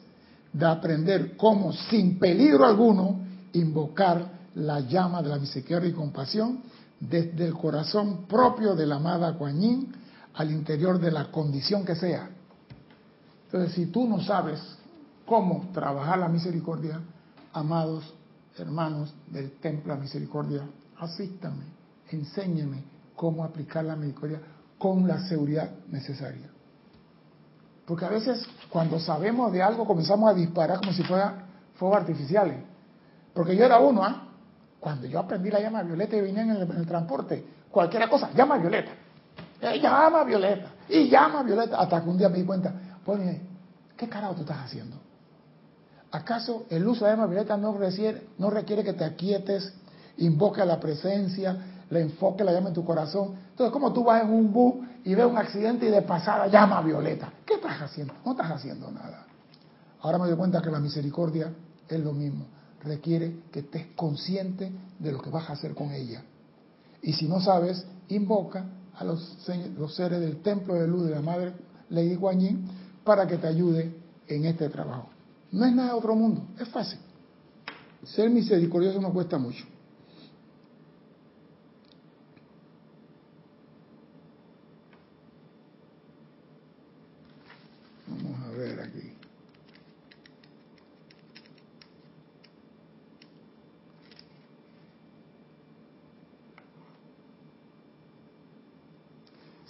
de aprender cómo, sin peligro alguno, invocar la llama de la misericordia y compasión desde el corazón propio de la amada Kuan al interior de la condición que sea. Entonces, si tú no sabes cómo trabajar la misericordia, amados hermanos del Templo de la Misericordia, asístame, enséñeme cómo aplicar la misericordia con la seguridad necesaria. Porque a veces cuando sabemos de algo comenzamos a disparar como si fuera fuegos artificiales. Porque yo era uno, ¿ah? Cuando yo aprendí la llama violeta y venía en el, transporte, cualquier cosa, llama violeta. Eh, llama violeta. Y llama violeta. Hasta que un día me di cuenta, pues, ¿qué carajo tú estás haciendo? ¿Acaso el uso de llama violeta no requiere, no requiere que te aquietes, invoque a la presencia, le enfoque la llama en tu corazón. Entonces, como tú vas en un bus y ves un accidente y de pasada llama Violeta, ¿qué estás haciendo? No estás haciendo nada. Ahora me doy cuenta que la misericordia es lo mismo. Requiere que estés consciente de lo que vas a hacer con ella. Y si no sabes, invoca a los, seres del templo de luz de la Madre Lady Guanyin para que te ayude en este trabajo. No es nada de otro mundo, es fácil. Ser misericordioso no cuesta mucho.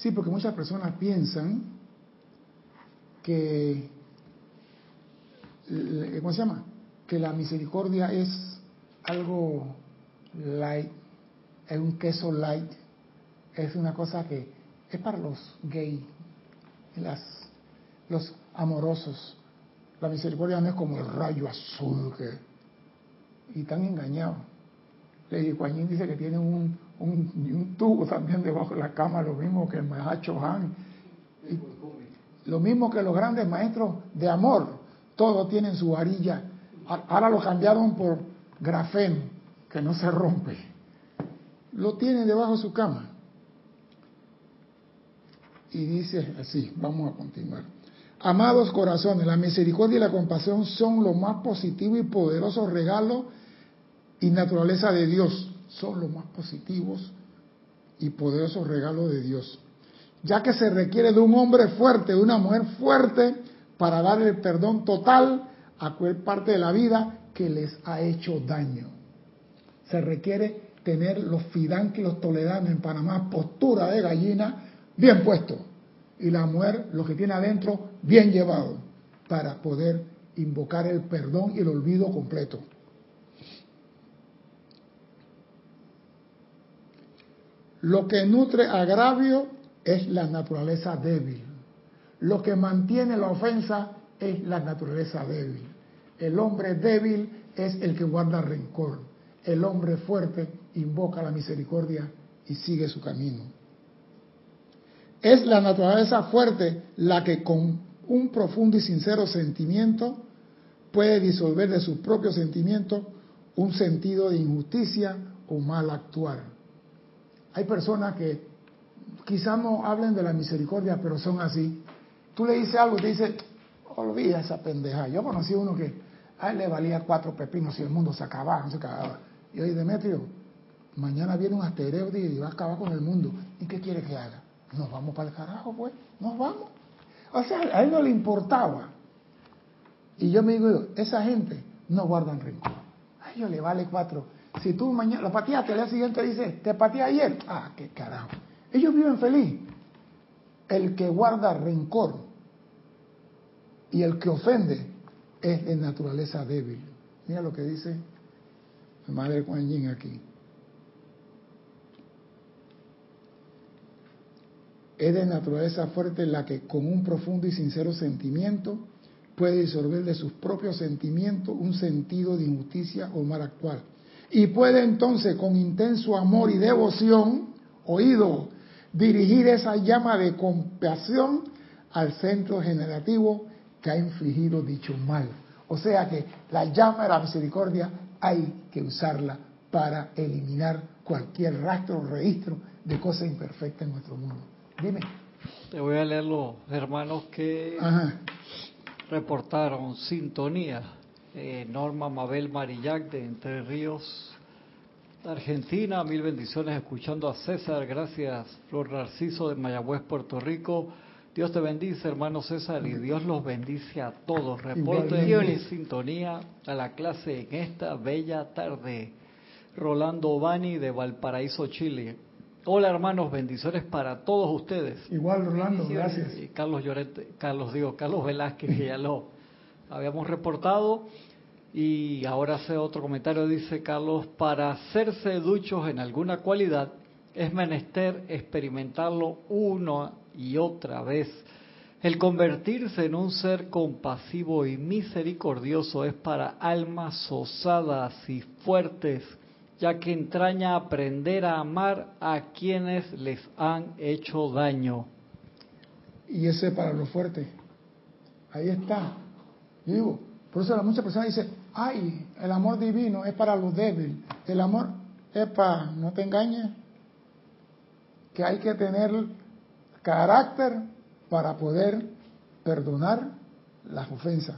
Sí, porque muchas personas piensan que, ¿cómo se llama? Que la misericordia es algo light, es un queso light, es una cosa que es para los gays, las, los amorosos. La misericordia no es como el rayo azul que... Y están engañados. Lady Guanyin dice que tiene un, un, tubo también debajo de la cama, lo mismo que el Mahacho Han. lo mismo que los grandes maestros de amor, todos tienen su varilla. Ahora lo cambiaron por grafeno, que no se rompe. Lo tienen debajo de su cama. Y dice así, vamos a continuar. Amados corazones, la misericordia y la compasión son los más positivos y poderosos regalos y naturaleza de Dios. Son los más positivos y poderosos regalos de Dios. Ya que se requiere de un hombre fuerte, de una mujer fuerte, para dar el perdón total a cualquier parte de la vida que les ha hecho daño. Se requiere tener los fidanques y los toledanos en Panamá, postura de gallina, bien puesto. Y la mujer, lo que tiene adentro, bien llevado, para poder invocar el perdón y el olvido completo. Lo que nutre agravio es la naturaleza débil. Lo que mantiene la ofensa es la naturaleza débil. El hombre débil es el que guarda rencor. El hombre fuerte invoca la misericordia y sigue su camino. Es la naturaleza fuerte la que con un profundo y sincero sentimiento puede disolver de sus propios sentimientos un sentido de injusticia o mal actuar. Hay personas que quizás no hablen de la misericordia, pero son así. Tú le dices algo y te dice, olvida esa pendeja. Yo conocí uno que a él le valía cuatro pepinos y el mundo se acababa, se acababa. Y oye, Demetrio, mañana viene un asteroide y va a acabar con el mundo. ¿Y qué quiere que haga? Nos vamos para el carajo, pues, nos vamos. O sea, a él no le importaba. Y yo me digo, esa gente no guardan rencor. A ellos le vale cuatro. Si tú mañana lo pateaste, al día siguiente dice, te pateé ayer. Ah, qué carajo. Ellos viven feliz. El que guarda rencor y el que ofende es de naturaleza débil. Mira lo que dice la madre Kuan Yin aquí. Es de naturaleza fuerte la que con un profundo y sincero sentimiento puede disolver de sus propios sentimientos un sentido de injusticia o mal actual. Y puede entonces con intenso amor y devoción, oído, dirigir esa llama de compasión al centro generativo que ha infligido dicho mal. O sea que la llama de la misericordia hay que usarla para eliminar cualquier rastro o registro de cosas imperfectas en nuestro mundo. Dime. Te voy a leer los hermanos que reportaron sintonía. Eh, Norma Mabel Marillac de Entre Ríos, Argentina, mil bendiciones escuchando a César, gracias Flor Narciso de Mayagüez, Puerto Rico. Dios te bendice, hermano César, y Dios los bendice a todos. Reporte y sintonía a la clase en esta bella tarde. Rolando Bani de Valparaíso, Chile. Hola hermanos, bendiciones para todos ustedes. Igual Rolando, gracias. Y Carlos Llorente, Carlos digo, Carlos Velázquez, que ya lo habíamos reportado. Y ahora hace otro comentario, dice Carlos, para hacerse duchos en alguna cualidad es menester experimentarlo uno y otra vez. El convertirse en un ser compasivo y misericordioso es para almas osadas y fuertes, ya que entraña aprender a amar a quienes les han hecho daño. Y ese para lo fuerte. Ahí está. Yo digo, por eso muchas personas dicen, ay, el amor divino es para los débiles, el amor es para, no te engañes, que hay que tener carácter para poder perdonar las ofensas.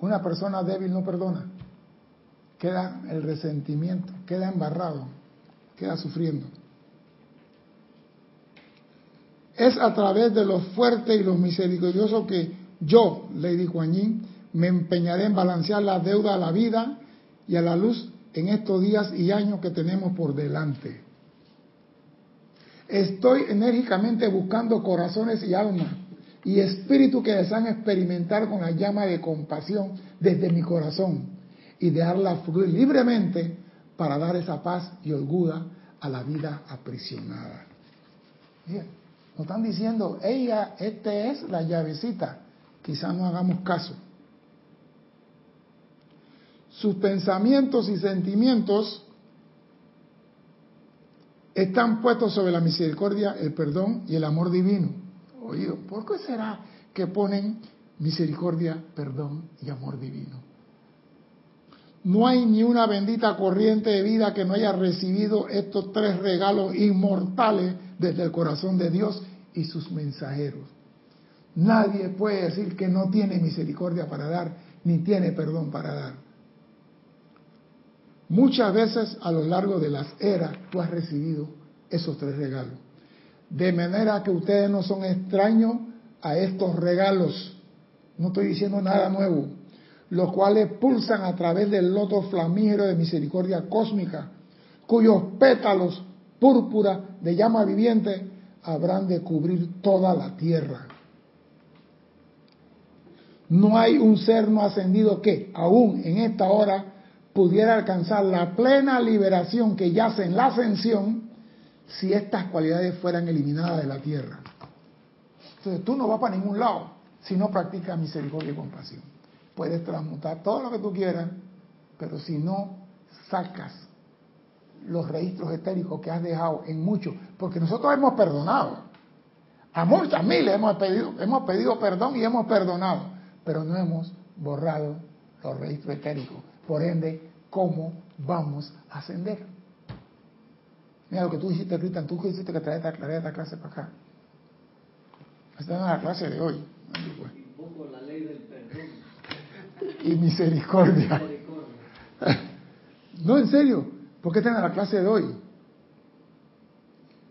Una persona débil no perdona, queda el resentimiento, queda embarrado, queda sufriendo. Es a través de lo fuerte y lo misericordioso que yo, Lady Kuan Yin, me empeñaré en balancear la deuda a la vida y a la luz en estos días y años que tenemos por delante. Estoy enérgicamente buscando corazones y almas y espíritus que desean experimentar con la llama de compasión desde mi corazón y dejarla fluir libremente para dar esa paz y holgura a la vida aprisionada. Bien, nos están diciendo, ella, esta es la llavecita. Quizás no hagamos caso. Sus pensamientos y sentimientos están puestos sobre la misericordia, el perdón y el amor divino. Oído, ¿por qué será que ponen misericordia, perdón y amor divino? No hay ni una bendita corriente de vida que no haya recibido estos tres regalos inmortales desde el corazón de Dios y sus mensajeros. Nadie puede decir que no tiene misericordia para dar, ni tiene perdón para dar. Muchas veces a lo largo de las eras tú has recibido esos tres regalos. De manera que ustedes no son extraños a estos regalos. No estoy diciendo nada nuevo. Los cuales pulsan a través del loto flamígero de misericordia cósmica, cuyos pétalos púrpura de llama viviente habrán de cubrir toda la tierra. No hay un ser no ascendido que, aún en esta hora, pudiera alcanzar la plena liberación que yace en la ascensión si estas cualidades fueran eliminadas de la tierra. Entonces tú no vas para ningún lado si no practicas misericordia y compasión. Puedes transmutar todo lo que tú quieras, pero si no sacas los registros etéricos que has dejado en muchos, porque nosotros hemos perdonado. A muchas miles hemos pedido, hemos pedido perdón y hemos perdonado, pero no hemos borrado los registros etéricos. Por ende, ¿cómo vamos a ascender? Mira lo que tú dijiste, Cristian, tú hiciste que traer esta, esta clase para acá. Esta es la clase de hoy. la ley del perdón. Y misericordia. No, en serio, ¿por qué están en la clase de hoy?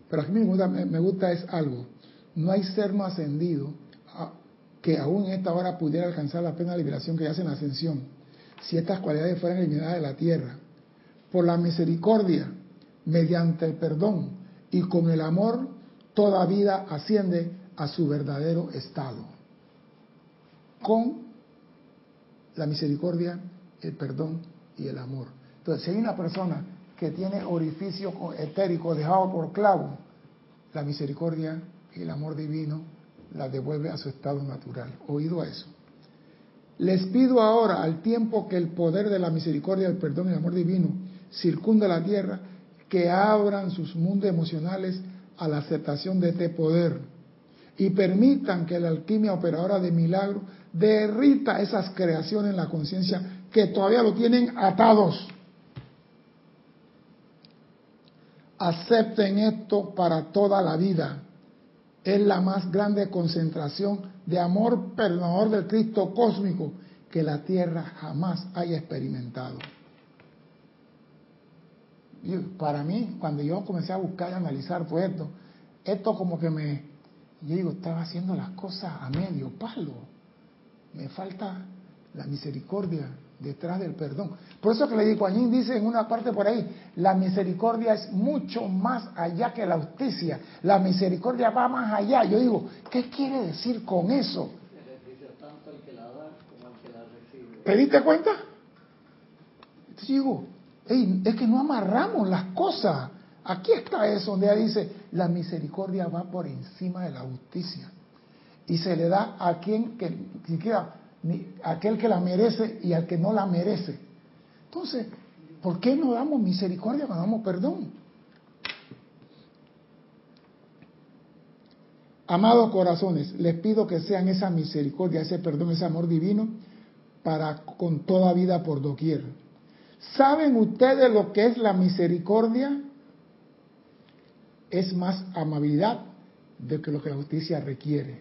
Pero a mí me gusta, me gusta es algo. No hay ser no ascendido que aún en esta hora pudiera alcanzar la plena liberación que hace en la ascensión si estas cualidades fueran eliminadas de la tierra. Por la misericordia, mediante el perdón y con el amor, toda vida asciende a su verdadero estado. Con la misericordia, el perdón y el amor. Entonces, si hay una persona que tiene orificio etérico dejado por clavo, la misericordia y el amor divino la devuelve a su estado natural. ¿Oído a eso? Les pido ahora, al tiempo que el poder de la misericordia, el perdón y el amor divino circunda la tierra, que abran sus mundos emocionales a la aceptación de este poder y permitan que la alquimia operadora de milagro derrita esas creaciones en la conciencia que todavía lo tienen atados. Acepten esto para toda la vida. Es la más grande concentración de amor perdonador del Cristo cósmico que la tierra jamás haya experimentado. para mí, cuando yo comencé a buscar y analizar todo esto, esto como que me, yo digo, estaba haciendo las cosas a medio palo. Me falta la misericordia detrás del perdón. Por eso que le digo, Añín dice en una parte por ahí, la misericordia es mucho más allá que la justicia. La misericordia va más allá. Yo digo, ¿qué quiere decir con eso? ¿Te diste cuenta? Entonces es que no amarramos las cosas. Aquí está eso, donde dice, la misericordia va por encima de la justicia. Y se le da a quien que siquiera aquel que la merece y al que no la merece. Entonces, ¿por qué no damos misericordia cuando damos perdón? Amados corazones, les pido que sean esa misericordia, ese perdón, ese amor divino para con toda vida por doquier. ¿Saben ustedes lo que es la misericordia? Es más amabilidad de que lo que la justicia requiere.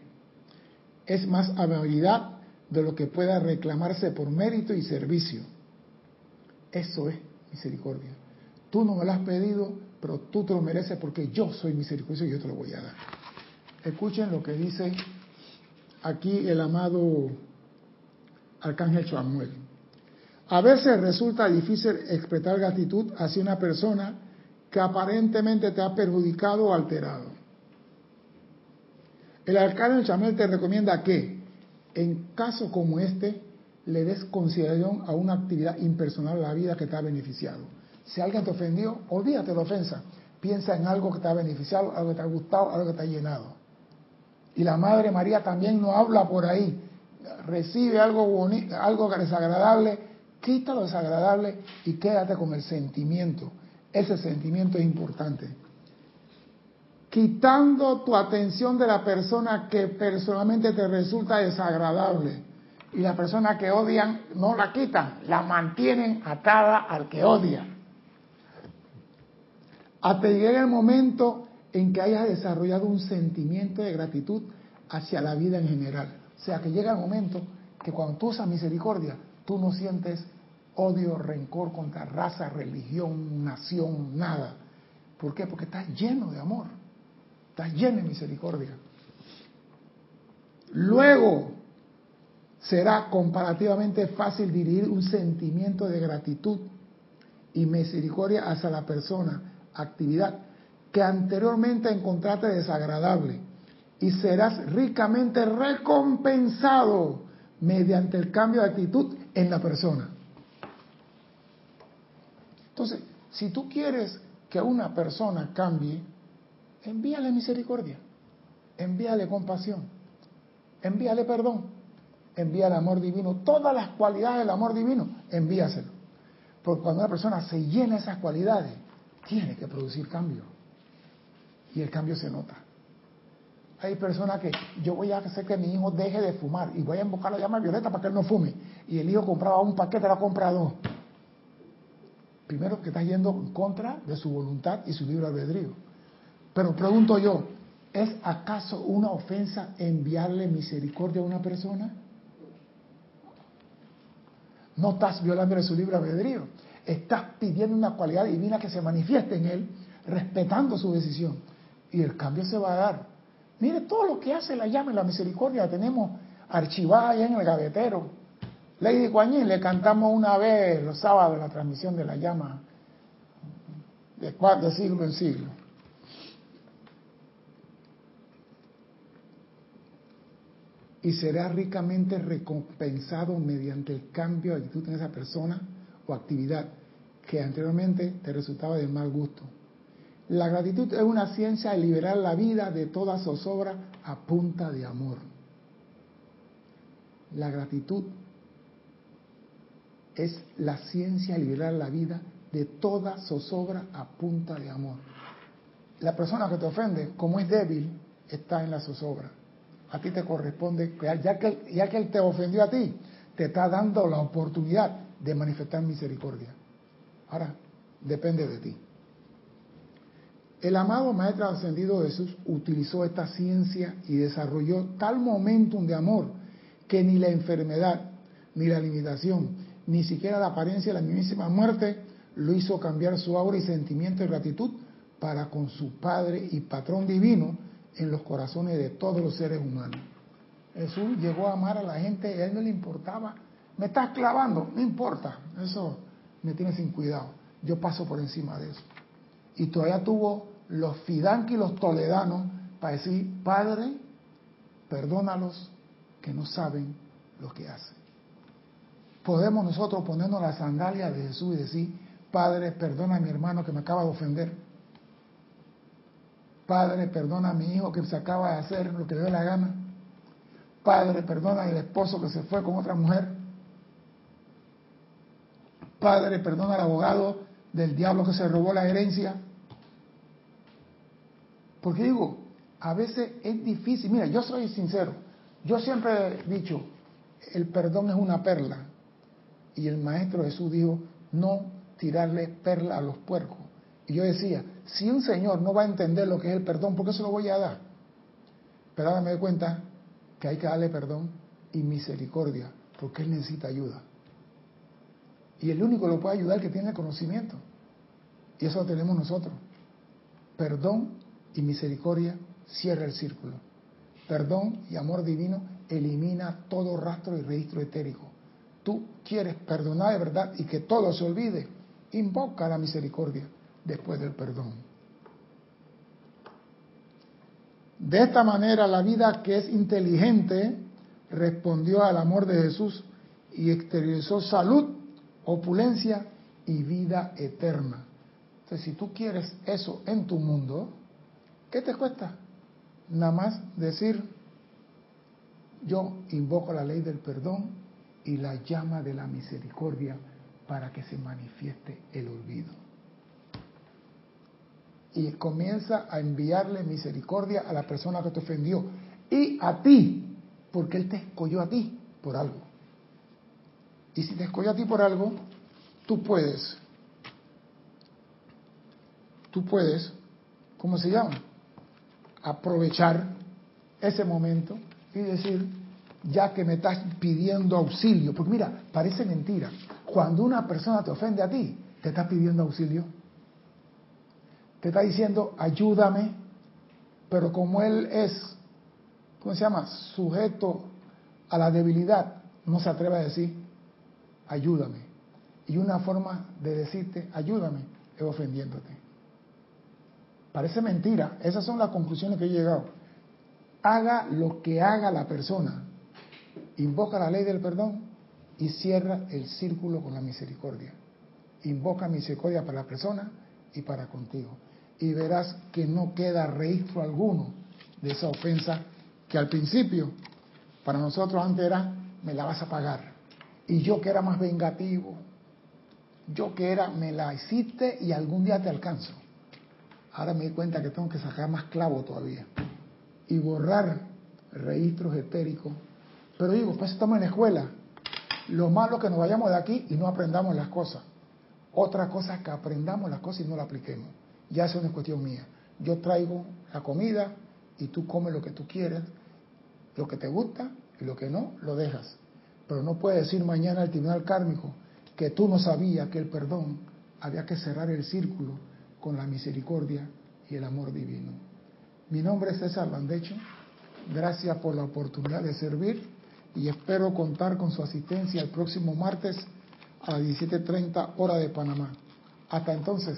Es más amabilidad de lo que pueda reclamarse por mérito y servicio. Eso es misericordia. Tú no me lo has pedido, pero tú te lo mereces porque yo soy misericordioso y yo te lo voy a dar. Escuchen lo que dice aquí el amado Arcángel Samuel. A veces resulta difícil expresar gratitud hacia una persona que aparentemente te ha perjudicado o alterado. El Arcángel Samuel te recomienda que en caso como este, le des consideración a una actividad impersonal a la vida que te ha beneficiado. Si alguien te ofendió, olvídate de la ofensa. Piensa en algo que te ha beneficiado, algo que te ha gustado, algo que te ha llenado. Y la Madre María también no habla por ahí. Recibe algo bonito, algo desagradable, quita lo desagradable y quédate con el sentimiento. Ese sentimiento es importante. Quitando tu atención de la persona que personalmente te resulta desagradable. Y la persona que odian no la quitan, la mantienen atada al que odia. Hasta llegue el momento en que hayas desarrollado un sentimiento de gratitud hacia la vida en general. O sea, que llega el momento que cuando tú usas misericordia, tú no sientes odio, rencor contra raza, religión, nación, nada. ¿Por qué? Porque estás lleno de amor, estás lleno de misericordia. Luego será comparativamente fácil dirigir un sentimiento de gratitud y misericordia hacia la persona, actividad que anteriormente encontraste desagradable y serás ricamente recompensado mediante el cambio de actitud en la persona. Entonces, si tú quieres que una persona cambie, envíale misericordia, envíale compasión, envíale perdón, envíale amor divino, todas las cualidades del amor divino, envíaselo. Porque cuando una persona se llena esas cualidades, tiene que producir cambio. Y el cambio se nota. Hay personas que yo voy a hacer que mi hijo deje de fumar y voy a invocar la llama violeta para que él no fume. Y el hijo compraba un paquete, lo ha comprado. Primero que está yendo en contra de su voluntad y su libre albedrío. Pero pregunto yo, ¿es acaso una ofensa enviarle misericordia a una persona? No estás violándole su libre albedrío. Estás pidiendo una cualidad divina que se manifieste en él, respetando su decisión. Y el cambio se va a dar. Mire todo lo que hace la llama y la misericordia. tenemos archivada allá en el gavetero. Lady Guanyin le cantamos una vez los sábados la transmisión de la llama de, de siglo en siglo. Y será ricamente recompensado mediante el cambio de actitud en esa persona o actividad que anteriormente te resultaba de mal gusto. La gratitud es una ciencia de liberar la vida de toda zozobra a punta de amor. La gratitud es la ciencia de liberar la vida de toda zozobra a punta de amor. La persona que te ofende, como es débil, está en la zozobra. A ti te corresponde, ya que, ya que él te ofendió a ti, te está dando la oportunidad de manifestar misericordia. Ahora, depende de ti. El amado Maestro Ascendido Jesús utilizó esta ciencia y desarrolló tal momentum de amor que ni la enfermedad, ni la limitación, ni siquiera la apariencia de la mismísima muerte lo hizo cambiar su aura y sentimiento de gratitud para con su Padre y Patrón Divino en los corazones de todos los seres humanos. Jesús llegó a amar a la gente, a él no le importaba. Me estás clavando, no importa, eso me tiene sin cuidado. Yo paso por encima de eso. Y todavía tuvo los fidanqui y los toledanos para decir, Padre, perdónalos que no saben lo que hacen. Podemos nosotros ponernos la sandalia de Jesús y decir, Padre, perdona a mi hermano que me acaba de ofender. Padre, perdona a mi hijo que se acaba de hacer lo que le dé la gana. Padre, perdona al esposo que se fue con otra mujer. Padre, perdona al abogado del diablo que se robó la herencia. Porque digo, a veces es difícil. Mira, yo soy sincero. Yo siempre he dicho, el perdón es una perla. Y el Maestro Jesús dijo, no tirarle perla a los puercos. Y yo decía, si un señor no va a entender lo que es el perdón, ¿por qué se lo voy a dar? Pero ahora me doy cuenta que hay que darle perdón y misericordia, porque él necesita ayuda. Y el único que lo puede ayudar es el que tiene conocimiento. Y eso lo tenemos nosotros. Perdón y misericordia cierra el círculo. Perdón y amor divino elimina todo rastro y registro etérico. Tú quieres perdonar de verdad y que todo se olvide. Invoca la misericordia después del perdón. De esta manera la vida que es inteligente respondió al amor de Jesús y exteriorizó salud, opulencia y vida eterna. Entonces, si tú quieres eso en tu mundo, ¿qué te cuesta? Nada más decir, yo invoco la ley del perdón y la llama de la misericordia para que se manifieste el olvido. Y comienza a enviarle misericordia a la persona que te ofendió y a ti, porque Él te escogió a ti por algo. Y si te escogió a ti por algo, tú puedes, tú puedes, ¿cómo se llama? Aprovechar ese momento y decir, ya que me estás pidiendo auxilio, porque mira, parece mentira, cuando una persona te ofende a ti, te está pidiendo auxilio, te está diciendo, ayúdame, pero como él es, ¿cómo se llama?, sujeto a la debilidad, no se atreve a decir, ayúdame. Y una forma de decirte, ayúdame, es ofendiéndote. Parece mentira, esas son las conclusiones que he llegado. Haga lo que haga la persona, invoca la ley del perdón y cierra el círculo con la misericordia. Invoca misericordia para la persona y para contigo. Y verás que no queda registro alguno de esa ofensa que al principio para nosotros antes era me la vas a pagar. Y yo que era más vengativo, yo que era me la hiciste y algún día te alcanzo. Ahora me di cuenta que tengo que sacar más clavo todavía y borrar registros etéricos pero digo, pues estamos en la escuela. Lo malo que nos vayamos de aquí y no aprendamos las cosas. Otra cosa es que aprendamos las cosas y no las apliquemos. Ya es cuestión mía. Yo traigo la comida y tú comes lo que tú quieras, lo que te gusta y lo que no, lo dejas. Pero no puedes decir mañana al tribunal kármico que tú no sabías que el perdón había que cerrar el círculo con la misericordia y el amor divino. Mi nombre es César Landecho. Gracias por la oportunidad de servir y espero contar con su asistencia el próximo martes a las 17.30 hora de Panamá. Hasta entonces,